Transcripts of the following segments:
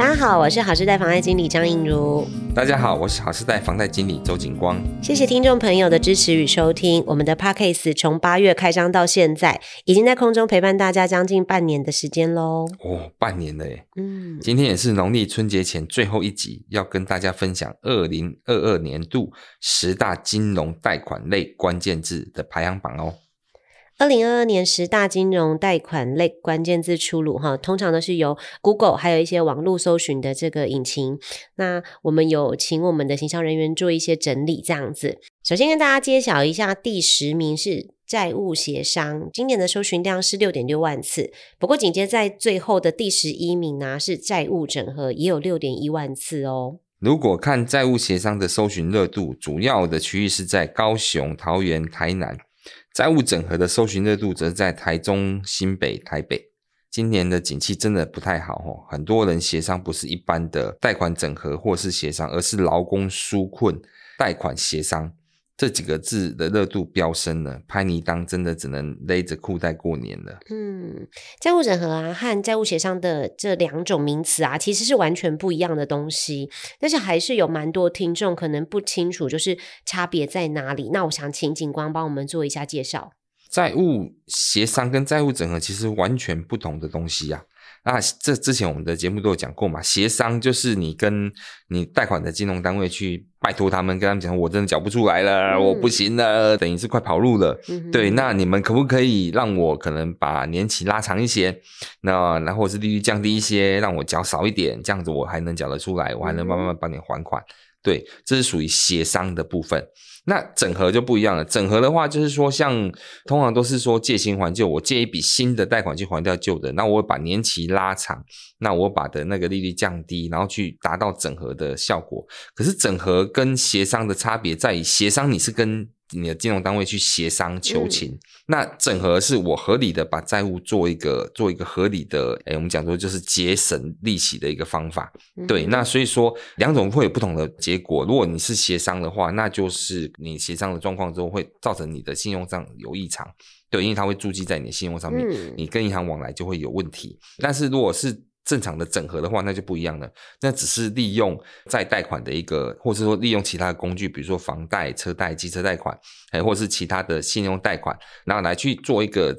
大家好，我是好事贷房贷经理张映如。大家好，我是好事贷房贷经理周景光。谢谢听众朋友的支持与收听。我们的 Podcast 从八月开张到现在，已经在空中陪伴大家将近半年的时间喽。哦，半年了耶。嗯，今天也是农历春节前最后一集，要跟大家分享二零二二年度十大金融贷款类关键字的排行榜哦。二零二二年十大金融贷款类关键字出炉哈，通常都是由 Google 还有一些网络搜寻的这个引擎。那我们有请我们的行销人员做一些整理，这样子。首先跟大家揭晓一下，第十名是债务协商，今年的搜寻量是六点六万次。不过紧接在最后的第十一名呢、是债务整合，也有六点一万次哦。如果看债务协商的搜寻热度，主要的区域是在高雄、桃园、台南。债务整合的搜寻热度则在台中、新北、台北。今年的景气真的不太好哦，很多人协商不是一般的贷款整合或是协商，而是劳工纾困贷款协商。这几个字的热度飙升了，拍泥当真的只能勒着裤带过年了。嗯，债务整合啊和债务协商的这两种名词啊，其实是完全不一样的东西。但是还是有蛮多听众可能不清楚，就是差别在哪里。那我想请警官帮我们做一下介绍。债务协商跟债务整合其实完全不同的东西呀、啊。那这之前我们的节目都有讲过嘛，协商就是你跟你贷款的金融单位去拜托他们，跟他们讲，我真的缴不出来了，嗯、我不行了，等于是快跑路了。嗯、对，那你们可不可以让我可能把年期拉长一些？那然后是利率降低一些，让我缴少一点，这样子我还能缴得出来，我还能慢慢帮你还款。嗯、对，这是属于协商的部分。那整合就不一样了。整合的话，就是说，像通常都是说借新还旧，我借一笔新的贷款去还掉旧的，那我把年期拉长，那我把的那个利率降低，然后去达到整合的效果。可是整合跟协商的差别在于，协商你是跟你的金融单位去协商求情，嗯、那整合是我合理的把债务做一个做一个合理的，哎、欸、我们讲说就是节省利息的一个方法。嗯、对，那所以说两种会有不同的结果。如果你是协商的话，那就是你协商的状况之后会造成你的信用上有异常，对，因为它会注记在你的信用上面，嗯、你跟银行往来就会有问题。但是如果是正常的整合的话，那就不一样了。那只是利用再贷款的一个，或是说利用其他的工具，比如说房贷、车贷、机车贷款，哎，或是其他的信用贷款，然后来去做一个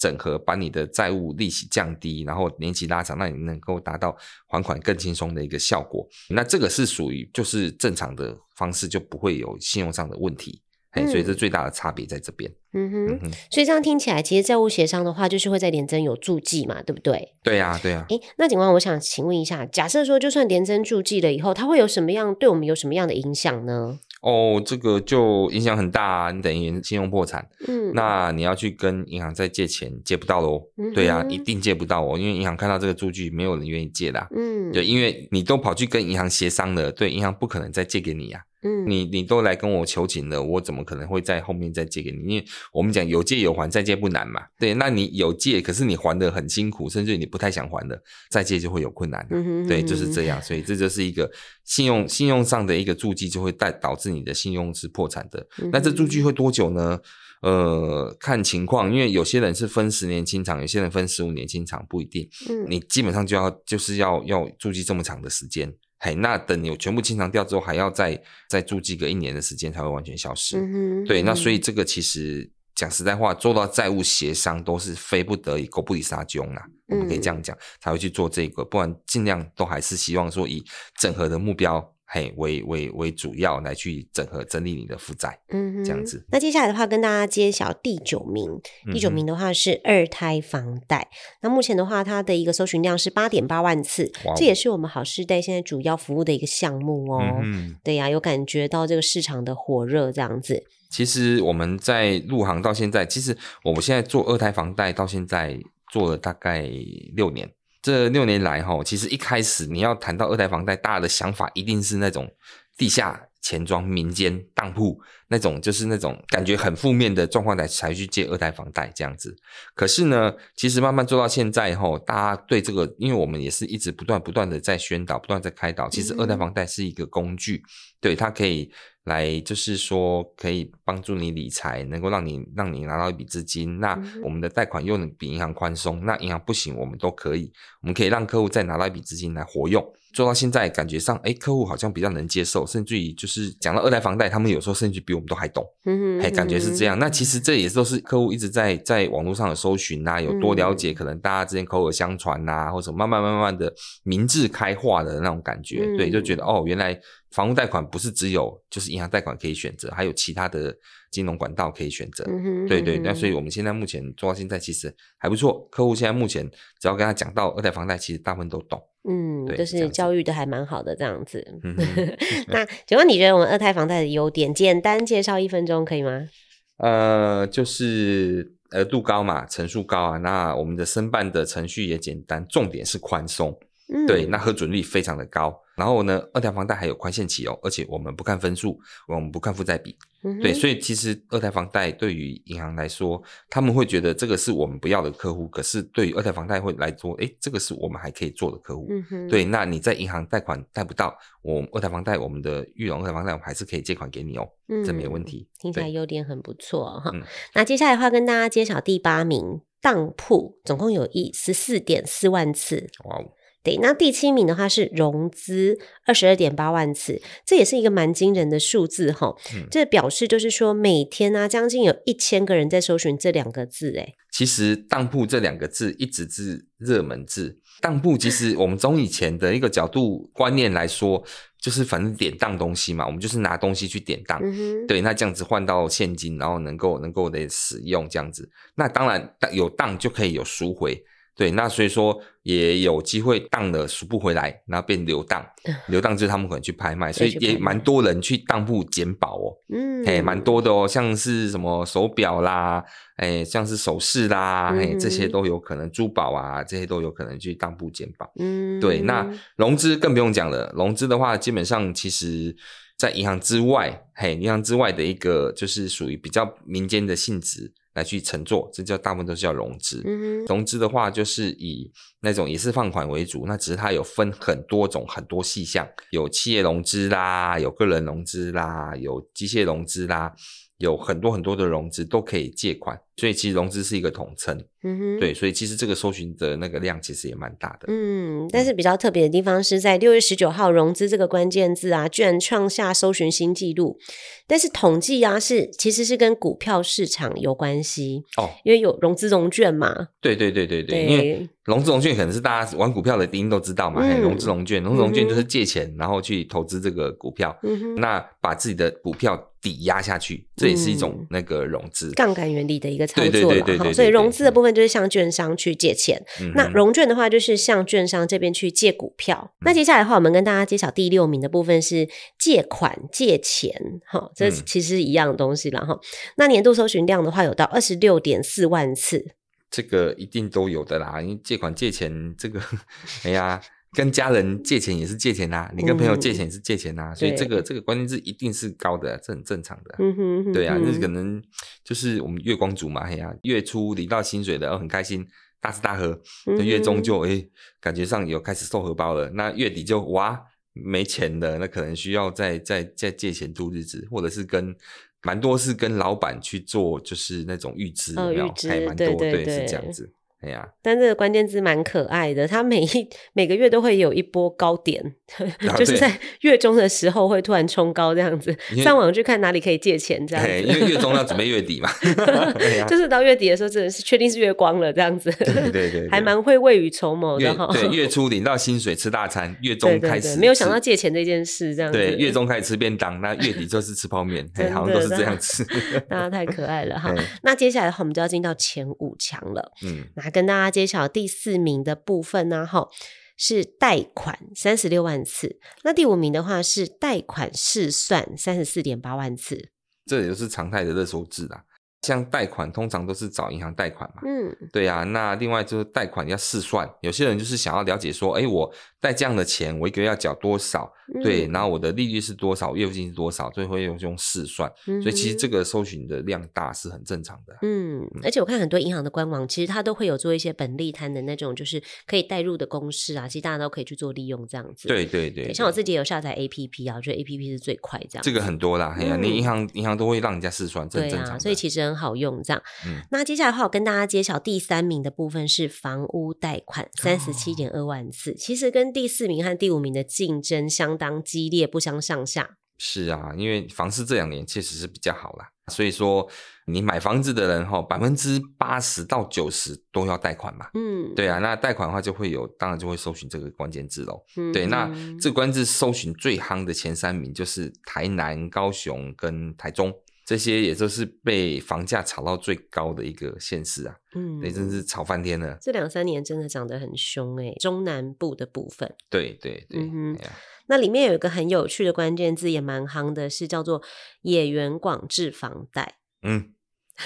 整合，把你的债务利息降低，然后年期拉长，那你能够达到还款更轻松的一个效果。那这个是属于就是正常的方式，就不会有信用上的问题。嗯、所以这最大的差别在这边。嗯哼，嗯哼，所以这样听起来，其实债务协商的话，就是会在联征有注记嘛，对不对？对呀、啊，对呀、啊。诶，那警官，我想请问一下，假设说，就算联征注记了以后，它会有什么样对我们有什么样的影响呢？哦，这个就影响很大啊，你等于信用破产。嗯，那你要去跟银行再借钱，借不到喽。嗯，对呀、啊，一定借不到哦，因为银行看到这个注记，没有人愿意借的。嗯，对，因为你都跑去跟银行协商了，对，银行不可能再借给你呀、啊。嗯，你你都来跟我求情了，我怎么可能会在后面再借给你？因为我们讲有借有还，再借不难嘛。对，那你有借，可是你还的很辛苦，甚至你不太想还的，再借就会有困难。嗯哼嗯哼，对，就是这样。所以这就是一个信用信用上的一个注记，就会带导致你的信用是破产的。嗯、那这注记会多久呢？呃，看情况，因为有些人是分十年清偿，有些人分十五年清偿，不一定。嗯，你基本上就要就是要要注记这么长的时间。嘿，那等你全部清偿掉之后，还要再再住记个一年的时间才会完全消失。嗯，对，那所以这个其实讲实在话，做到债务协商都是非不得已，狗不理撒娇啦。我们可以这样讲，才会去做这个，不然尽量都还是希望说以整合的目标。嘿，为为为主要来去整合整理你的负债，嗯哼，这样子。那接下来的话，跟大家揭晓第九名。第九名的话是二胎房贷。嗯、那目前的话，它的一个搜寻量是八点八万次，哇这也是我们好世代现在主要服务的一个项目哦。嗯，对呀、啊，有感觉到这个市场的火热这样子。其实我们在入行到现在，其实我们现在做二胎房贷到现在做了大概六年。这六年来哈，其实一开始你要谈到二代房贷，大家的想法一定是那种地下钱庄、民间当铺那种，就是那种感觉很负面的状况才才去借二代房贷这样子。可是呢，其实慢慢做到现在哈，大家对这个，因为我们也是一直不断不断的在宣导，不断在开导，其实二代房贷是一个工具，对，它可以。来就是说，可以帮助你理财，能够让你让你拿到一笔资金。那我们的贷款又能比银行宽松，那银行不行，我们都可以。我们可以让客户再拿到一笔资金来活用。做到现在，感觉上，哎，客户好像比较能接受，甚至于就是讲到二代房贷，他们有时候甚至比我们都还懂。嗯哼，感觉是这样。那其实这也都是客户一直在在网络上的搜寻啊，有多了解，可能大家之间口耳相传呐，或者慢慢慢慢的民智开化的那种感觉。对，就觉得哦，原来。房屋贷款不是只有就是银行贷款可以选择，还有其他的金融管道可以选择。嗯哼，对对，那所以我们现在目前做到现在其实还不错。客户现在目前只要跟他讲到二代房贷，其实大部分都懂。嗯，对，就是教育的还蛮好的这样子。嗯、那请问你觉得我们二胎房贷的优点，简单介绍一分钟可以吗？呃，就是额度高嘛，成数高啊。那我们的申办的程序也简单，重点是宽松。嗯、对，那核准率非常的高。然后呢，二胎房贷还有宽限期哦，而且我们不看分数，我们不看负债比。嗯、对，所以其实二胎房贷对于银行来说，他们会觉得这个是我们不要的客户。可是对于二胎房贷会来说，诶，这个是我们还可以做的客户。嗯、对，那你在银行贷款贷不到，我二胎房贷我们的裕隆二胎房贷我们还是可以借款给你哦，嗯、这没有问题。听起来优点很不错哈。嗯、那接下来的话，跟大家揭晓第八名当铺，总共有一十四点四万次。哇哦。对，那第七名的话是融资二十二点八万次，这也是一个蛮惊人的数字哈。嗯、这表示就是说每天呢、啊，将近有一千个人在搜寻这两个字。诶其实当铺这两个字一直是热门字。当铺其实我们从以前的一个角度观念来说，就是反正典当东西嘛，我们就是拿东西去典当。嗯、对，那这样子换到现金，然后能够能够的使用这样子。那当然有当就可以有赎回。对，那所以说也有机会当了赎不回来，然后变流当，流当就是他们可能去拍卖，所以也蛮多人去当铺捡宝哦，嗯，哎，蛮多的哦，像是什么手表啦，哎，像是首饰啦，哎，这些都有可能，珠宝啊，这些都有可能去当铺捡宝。嗯，对，那融资更不用讲了，融资的话，基本上其实在银行之外，嘿，银行之外的一个就是属于比较民间的性质。来去乘坐，这叫大部分都是叫融资。嗯、融资的话，就是以那种也是放款为主，那只是它有分很多种很多细项，有企业融资啦，有个人融资啦，有机械融资啦，有很多很多的融资都可以借款。所以其实融资是一个统称，嗯哼，对，所以其实这个搜寻的那个量其实也蛮大的，嗯，但是比较特别的地方是在六月十九号，融资这个关键字啊，居然创下搜寻新纪录。但是统计啊，是其实是跟股票市场有关系哦，因为有融资融券嘛，对对对对对，对因为融资融券可能是大家玩股票的一定都知道嘛，嗯、融资融券，融资融券就是借钱然后去投资这个股票，嗯哼，那把自己的股票抵押下去，这也是一种那个融资杠杆原理的一个。操作了哈，所以融资的部分就是向券商去借钱，嗯、那融券的话就是向券商这边去借股票。嗯、那接下来的话，我们跟大家揭晓第六名的部分是借款借钱，哈，这其实是一样的东西了哈。嗯、那年度搜寻量的话，有到二十六点四万次，这个一定都有的啦，因为借款借钱这个，哎呀。跟家人借钱也是借钱呐、啊，你跟朋友借钱也是借钱呐、啊，嗯、所以这个这个关键字一定是高的，这很正常的。嗯哼，嗯哼，对啊，那可能就是我们月光族嘛，嘿呀、啊，月初领到薪水的，哦，很开心，大吃大喝，那月中就哎、欸，感觉上有开始瘦荷包了，那月底就哇没钱了，那可能需要再再再借钱度日子，或者是跟蛮多是跟老板去做，就是那种预支，有没有？还蛮多，对，对，对，对，是这样子。哎呀，但这个关键字蛮可爱的，它每一每个月都会有一波高点，啊、就是在月中的时候会突然冲高这样子。上网去看哪里可以借钱这样子，因为月中要准备月底嘛，就是到月底的时候真的是确定是月光了这样子。对对对，对，还蛮会未雨绸缪的哈。对，月初领到薪水吃大餐，月中开始没有想到借钱这件事这样子。对，月中开始吃便当，那月底就是吃泡面，的好像都是这样子。那太可爱了哈。那接下来的话，我们就要进到前五强了。嗯，来跟大家揭晓。第四名的部分呢，哈，是贷款三十六万次。那第五名的话是贷款试算三十四点八万次。这也就是常态的热搜字啦。像贷款通常都是找银行贷款嘛，嗯，对呀、啊。那另外就是贷款要试算，有些人就是想要了解说，哎，我贷这样的钱，我一个月要缴多少？嗯、对，然后我的利率是多少，月付金是多少，所以会用用试算。嗯、所以其实这个搜寻的量大是很正常的。嗯，嗯而且我看很多银行的官网，其实它都会有做一些本利摊的那种，就是可以带入的公式啊，其实大家都可以去做利用这样子。对对对，对，像我自己有下载 APP 啊，我觉得 APP 是最快这样。这个很多啦，哎呀、嗯，你银行银行都会让人家试算，这很正常。所以其实很好用这样。嗯，那接下来的话，我跟大家揭晓第三名的部分是房屋贷款，三十七点二万次，哦，其实跟第四名和第五名的竞争相当激烈，不相上下。是啊，因为房市这两年确实是比较好啦，所以说你买房子的人哈，百分之八十到九十都要贷款嘛。嗯，对啊，那贷款的话就会有，当然就会搜寻这个关键字喽。嗯，对，那这个关键字搜寻最夯的前三名就是台南、高雄跟台中。这些也就是被房价炒到最高的一个县市啊，嗯，对，真是炒翻天了。这两三年真的涨得很凶哎，中南部的部分，对对对，嗯哼，那里面有一个很有趣的关键字，也蛮夯的，是叫做野原广志房贷。嗯，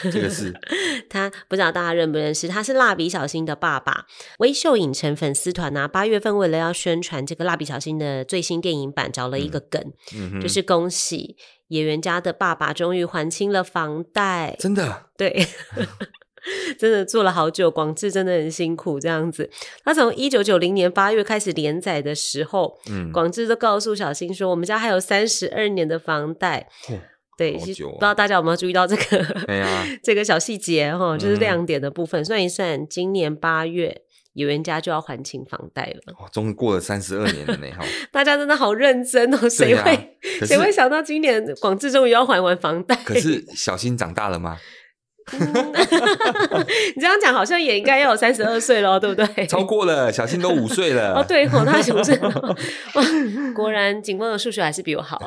这个是 他不知道大家认不认识，他是蜡笔小新的爸爸。微秀影城粉丝团啊，八月份为了要宣传这个蜡笔小新的最新电影版，找了一个梗，嗯，就是恭喜。野原家的爸爸终于还清了房贷，真的，对，真的做了好久，广志真的很辛苦这样子。他从一九九零年八月开始连载的时候，嗯，广志都告诉小新说，我们家还有三十二年的房贷。哦、对，啊、不知道大家有没有注意到这个？这个小细节哈，就是亮点的部分。嗯、算一算，今年八月。野原家就要还清房贷了，哦，终于过了三十二年了呢！哈，大家真的好认真哦，谁会谁、啊、会想到今年广志终于要还完房贷？可是小新长大了吗？嗯、你这样讲好像也应该要有三十二岁了，对不对？超过了，小新都五岁了。哦，对哦，他是不是？果然景峰的数学还是比我好。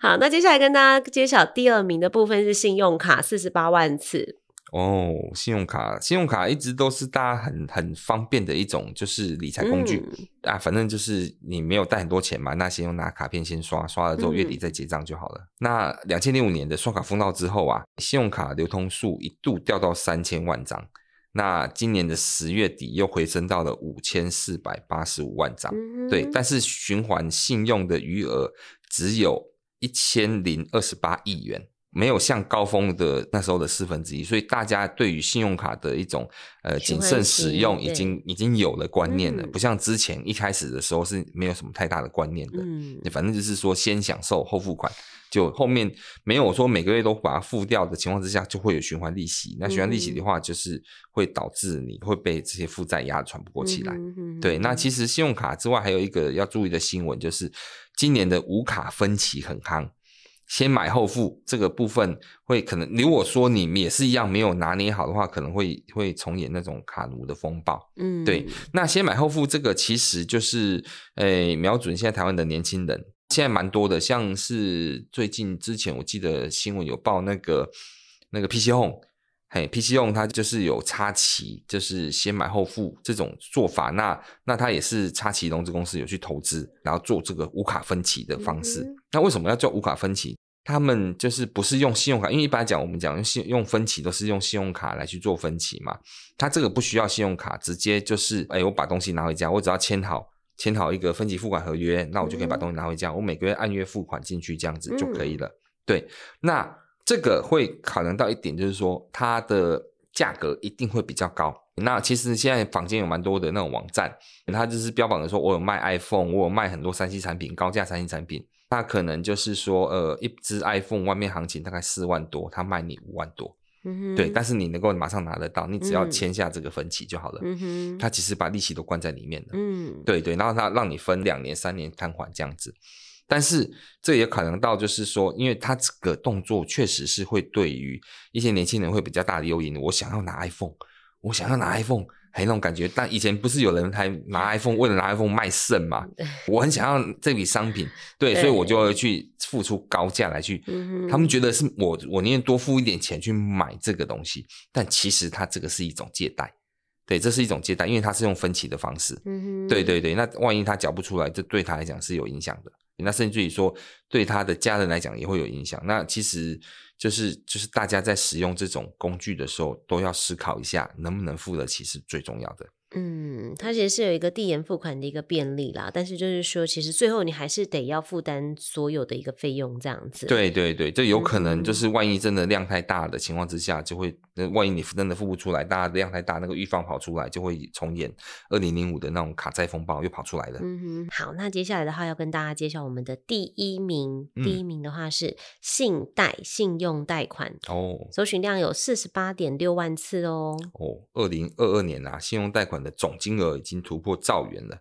好，那接下来跟大家揭晓第二名的部分是信用卡四十八万次。哦，信用卡，信用卡一直都是大家很很方便的一种，就是理财工具、嗯、啊。反正就是你没有带很多钱嘛，那先用拿卡片先刷，刷了之后月底再结账就好了。嗯、那两千零五年的刷卡风暴之后啊，信用卡流通数一度掉到三千万张，那今年的十月底又回升到了五千四百八十五万张、嗯。对，但是循环信用的余额只有一千零二十八亿元。没有像高峰的那时候的四分之一，所以大家对于信用卡的一种呃谨慎使用已经已经有了观念了，嗯，不像之前一开始的时候是没有什么太大的观念的。嗯，反正就是说先享受后付款，就后面没有说每个月都把它付掉的情况之下，就会有循环利息。那循环利息的话，就是会导致你会被这些负债压得喘不过气来。嗯。对，那其实信用卡之外还有一个要注意的新闻，就是今年的无卡分期很夯。先买后付这个部分会可能，如果说你也是一样没有拿捏好的话，可能会会重演那种卡奴的风暴。嗯，对。那先买后付这个其实就是，诶，瞄准现在台湾的年轻人，现在蛮多的，像是最近之前我记得新闻有报那个那个 PC Home，嘿，PC Home 它就是有插旗，就是先买后付这种做法。那那它也是插旗融资公司有去投资，然后做这个无卡分期的方式。嗯那为什么要做无卡分期？他们就是不是用信用卡，因为一般来讲，我们讲用信用分期都是用信用卡来去做分期嘛。他这个不需要信用卡，直接就是，哎，我把东西拿回家，我只要签好签好一个分期付款合约，那我就可以把东西拿回家，我每个月按月付款进去，这样子就可以了。对，那这个会考量到一点，就是说它的价格一定会比较高。那其实现在坊间有蛮多的那种网站，它就是标榜的说，我有卖 iPhone，我有卖很多三 C 产品，高价三 C 产品。那可能就是说，呃，一只 iPhone 外面行情大概四万多，他卖你五万多，嗯，对，但是你能够马上拿得到，你只要签下这个分期就好了，嗯，他其实把利息都关在里面了，嗯，对对，然后他让你分两年、三年摊还这样子，但是这也可能到就是说，因为他这个动作确实是会对于一些年轻人会比较大的诱因，我想要拿 iPhone，我想要拿 iPhone。还那种感觉，但以前不是有人还拿 iPhone 为了拿 iPhone 卖肾嘛？我很想要这笔商品，对，对，所以我就会去付出高价来去。嗯、他们觉得是我，我宁愿多付一点钱去买这个东西，但其实它这个是一种借贷，对，这是一种借贷，因为它是用分期的方式。嗯、对对对，那万一他缴不出来，这对他来讲是有影响的。那甚至于说对他的家人来讲也会有影响。那其实就是就是大家在使用这种工具的时候，都要思考一下能不能付得起是最重要的。嗯，它其实是有一个递延付款的一个便利啦，但是就是说，其实最后你还是得要负担所有的一个费用，这样子。对对对，就有可能就是万一真的量太大的情况之下，就会，万一你真的付不出来，大家量太大，那个预放跑出来，就会重演二零零五的那种卡债风暴又跑出来了。嗯哼，好，那接下来的话要跟大家介绍我们的第一名，嗯、第一名的话是信贷信用贷款哦，搜寻量有四十八点六万次哦。哦，二零二二年啊，信用贷款。的总金额已经突破兆元了，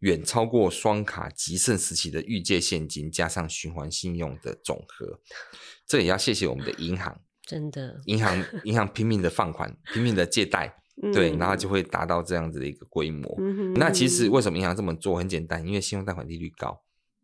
远超过双卡极盛时期的预借现金加上循环信用的总和。这也要谢谢我们的银行，真的，银行银行拼命的放款，拼命的借贷，嗯、对，然后就会达到这样子的一个规模。嗯、那其实为什么银行这么做？很简单，因为信用贷款利率高。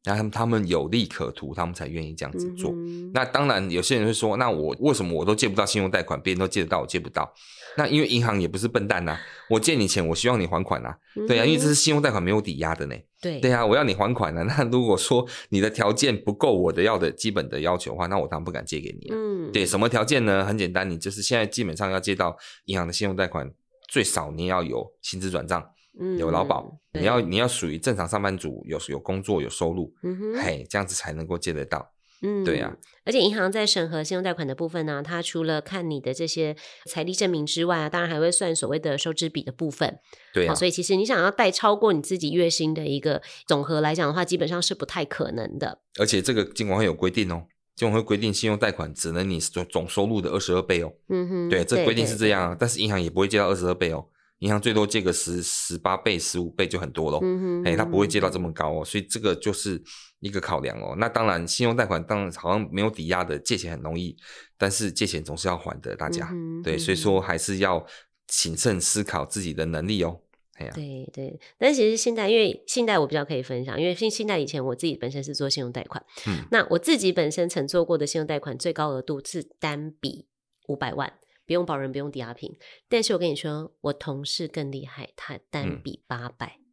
然后他们有利可图，他们才愿意这样子做。嗯、那当然，有些人会说：“那我为什么我都借不到信用贷款，别人都借得到，我借不到？”那因为银行也不是笨蛋呐、啊，我借你钱，我希望你还款呐、啊。嗯、哼对啊，因为这是信用贷款没有抵押的呢。对对啊，我要你还款呢、啊。那如果说你的条件不够我的要的基本的要求的话，那我当然不敢借给你了。嗯，对，什么条件呢？很简单，你就是现在基本上要借到银行的信用贷款，最少你要有薪资转账。有劳保，嗯、你要你要属于正常上班族，有有工作有收入，嗯哼，嘿，这样子才能够借得到，嗯，对呀、啊。而且银行在审核信用贷款的部分呢，它除了看你的这些财力证明之外啊，当然还会算所谓的收支比的部分，对啊。所以其实你想要贷超过你自己月薪的一个总和来讲的话，基本上是不太可能的。而且这个金管会有规定哦，金管会规定信用贷款只能你总总收入的二十二倍哦，嗯哼，对，这规定是这样，但是银行也不会借到二十二倍哦。银行最多借个十十八倍、十五倍就很多咯。哎，他不会借到这么高哦，所以这个就是一个考量哦。那当然，信用贷款当然好像没有抵押的，借钱很容易，但是借钱总是要还的，大家、嗯、对，所以说还是要谨慎思考自己的能力哦。对对，但其实信贷，因为信贷我比较可以分享，因为信信贷以前我自己本身是做信用贷款，嗯，那我自己本身曾做过的信用贷款最高额度是单笔五百万。不用保人，不用抵押品，但是我跟你说，我同事更厉害，他单笔八百。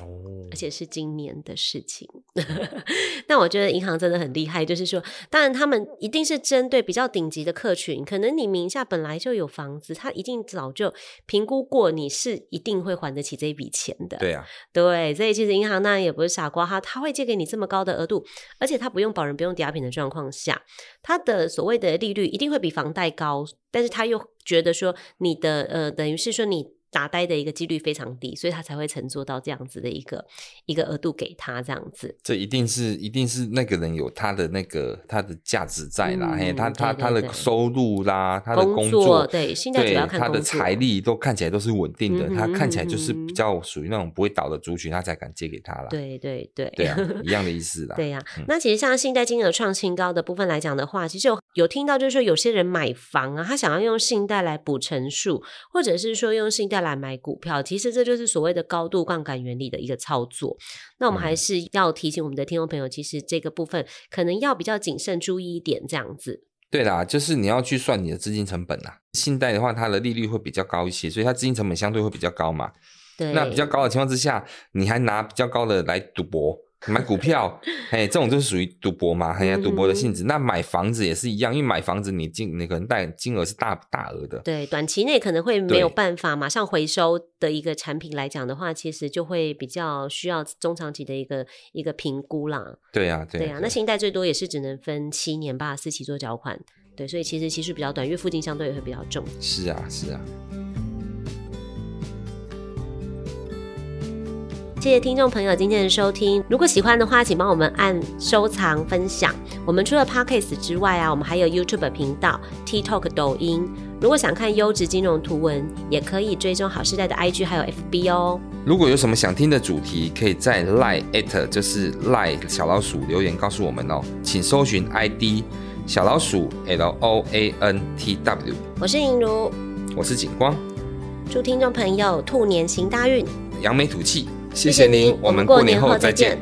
哦，而且是今年的事情。但我觉得银行真的很厉害，就是说，当然他们一定是针对比较顶级的客群，可能你名下本来就有房子，他一定早就评估过你是一定会还得起这一笔钱的。对啊，对，所以其实银行当然也不是傻瓜，哈他会借给你这么高的额度，而且他不用保人，不用抵押品的状况下，他的所谓的利率一定会比房贷高，但是他又觉得说你的呃，等于是说你。打呆的一个几率非常低，所以他才会乘坐到这样子的一个一个额度给他这样子。这一定是一定是那个人有他的那个他的价值在啦，嘿、嗯，他他他的收入啦，他的工作，对，现在主要看他的财力都看起来都是稳定的，嗯、哼他看起来就是比较属于那种不会倒的族群，他才敢借给他啦。对对对，对啊，一样的意思 啦。对呀、啊，嗯、那其实像信贷金额创新高的部分来讲的话，其实有有听到就是说有些人买房啊，他想要用信贷来补成数，或者是说用信贷来买股票。其实这就是所谓的高度杠杆原理的一个操作。那我们还是要提醒我们的听众朋友，其实这个部分可能要比较谨慎注意一点，这样子。对啦，就是你要去算你的资金成本啦。信贷的话，它的利率会比较高一些，所以它资金成本相对会比较高嘛。对。那比较高的情况之下，你还拿比较高的来赌博。买股票，哎，这种就是属于赌博嘛，很像赌博的性质。嗯、那买房子也是一样，因为买房子你金，你可能贷金额是大大额的。对，短期内可能会没有办法马上回收的一个产品来讲的话，其实就会比较需要中长期的一个一个评估啦。对呀、啊，对呀、啊。对啊，那信贷最多也是只能分七年吧，四期做缴款。对，所以其实期数比较短，因为付金相对也会比较重。是啊，是啊。谢谢听众朋友今天的收听。如果喜欢的话，请帮我们按收藏、分享。我们除了 Podcast 之外啊，我们还有 YouTube 频道、TikTok、抖音。如果想看优质金融图文，也可以追踪好时代的 IG 还有 FB 哦。如果有什么想听的主题，可以在 Line@ 就是 Line 小老鼠留言告诉我们哦。请搜寻 ID 小老鼠 LOANTW。我是银如，我是景光。祝听众朋友兔年行大运，扬眉吐气。谢谢您，我们过年后再见。